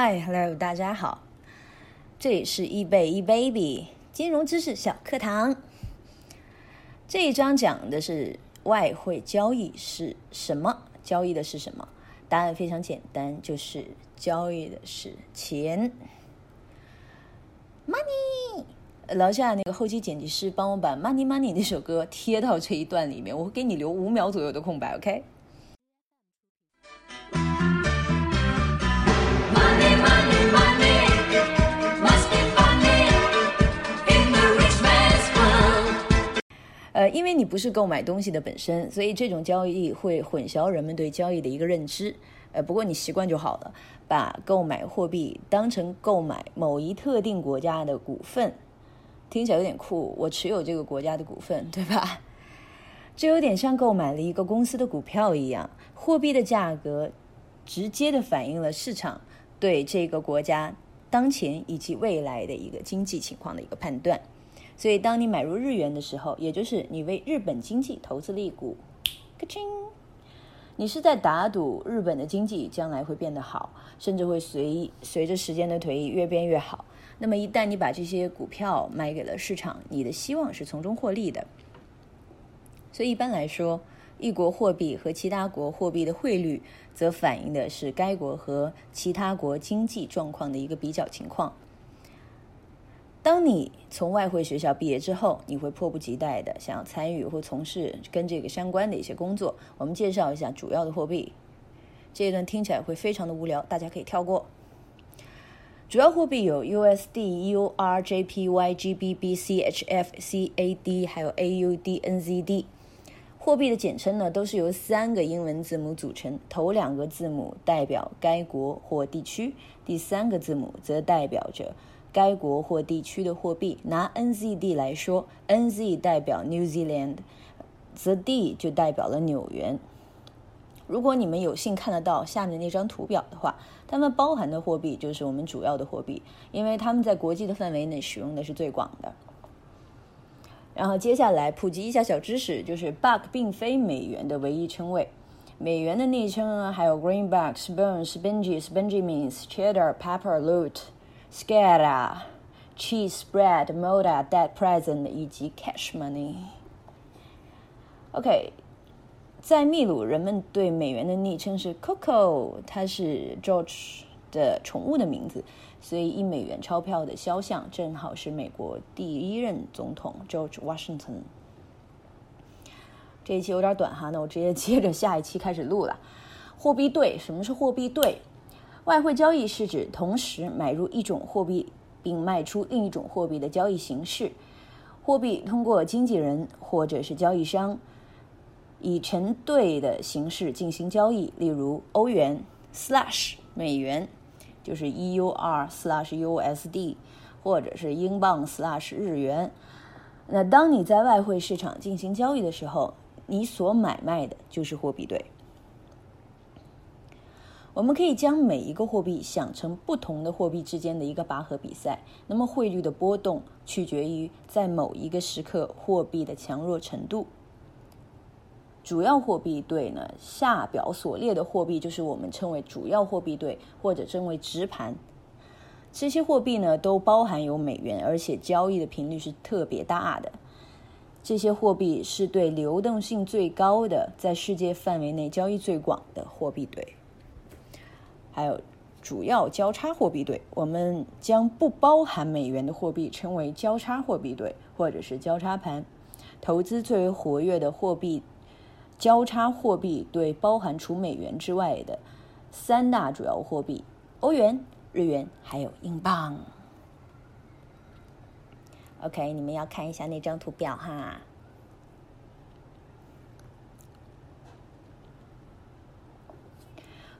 嗨，Hello，大家好，这里是易贝易 baby 金融知识小课堂。这一章讲的是外汇交易是什么？交易的是什么？答案非常简单，就是交易的是钱，money。楼下那个后期剪辑师帮我把 money money 那首歌贴到这一段里面，我会给你留五秒左右的空白，OK？因为你不是购买东西的本身，所以这种交易会混淆人们对交易的一个认知。呃，不过你习惯就好了，把购买货币当成购买某一特定国家的股份，听起来有点酷。我持有这个国家的股份，对吧？这有点像购买了一个公司的股票一样。货币的价格直接的反映了市场对这个国家当前以及未来的一个经济情况的一个判断。所以，当你买入日元的时候，也就是你为日本经济投资了一股，咔嚓，你是在打赌日本的经济将来会变得好，甚至会随随着时间的推移越变越好。那么，一旦你把这些股票卖给了市场，你的希望是从中获利的。所以，一般来说，一国货币和其他国货币的汇率，则反映的是该国和其他国经济状况的一个比较情况。当你从外汇学校毕业之后，你会迫不及待的想要参与或从事跟这个相关的一些工作。我们介绍一下主要的货币。这一段听起来会非常的无聊，大家可以跳过。主要货币有 USD、UR、JPY、GBP、CHF、CAD，还有 AUD、NZD。货币的简称呢，都是由三个英文字母组成，头两个字母代表该国或地区，第三个字母则代表着。该国或地区的货币，拿 NZD 来说，NZ 代表 New Zealand，the D 就代表了纽元。如果你们有幸看得到下面那张图表的话，它们包含的货币就是我们主要的货币，因为它们在国际的范围内使用的是最广的。然后接下来普及一下小知识，就是 Buck 并非美元的唯一称谓，美元的昵称啊，还有 Greenback、Spoon、Benji、Benjamins、Cheddar、Pepper、Loot。Scara cheese spread, moda, debt present 以及 cash money。OK，在秘鲁，人们对美元的昵称是 Coco，它是 George 的宠物的名字，所以一美元钞票的肖像正好是美国第一任总统 George Washington。这一期有点短哈，那我直接接着下一期开始录了。货币对，什么是货币对？外汇交易是指同时买入一种货币并卖出另一种货币的交易形式。货币通过经纪人或者是交易商以成对的形式进行交易，例如欧元 slash 美元就是 EUR slash USD，或者是英镑 slash 日元。那当你在外汇市场进行交易的时候，你所买卖的就是货币对。我们可以将每一个货币想成不同的货币之间的一个拔河比赛。那么汇率的波动取决于在某一个时刻货币的强弱程度。主要货币对呢，下表所列的货币就是我们称为主要货币对，或者称为直盘。这些货币呢都包含有美元，而且交易的频率是特别大的。这些货币是对流动性最高的，在世界范围内交易最广的货币对。还有主要交叉货币对，我们将不包含美元的货币称为交叉货币对，或者是交叉盘。投资最为活跃的货币交叉货币对，包含除美元之外的三大主要货币：欧元、日元还有英镑。OK，你们要看一下那张图表哈。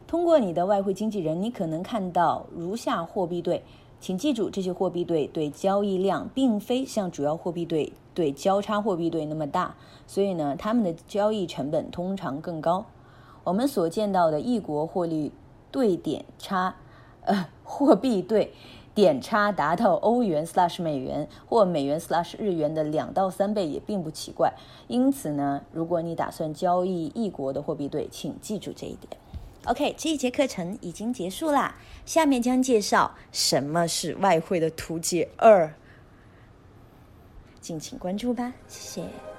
通过你的外汇经纪人，你可能看到如下货币对，请记住，这些货币对对交易量并非像主要货币对对交叉货币对那么大，所以呢，他们的交易成本通常更高。我们所见到的异国货币对点差，呃，货币对点差达到欧元 slash 美元或美元 slash 日元的两到三倍也并不奇怪。因此呢，如果你打算交易异国的货币对，请记住这一点。OK，这一节课程已经结束啦，下面将介绍什么是外汇的图解二，敬请关注吧，谢谢。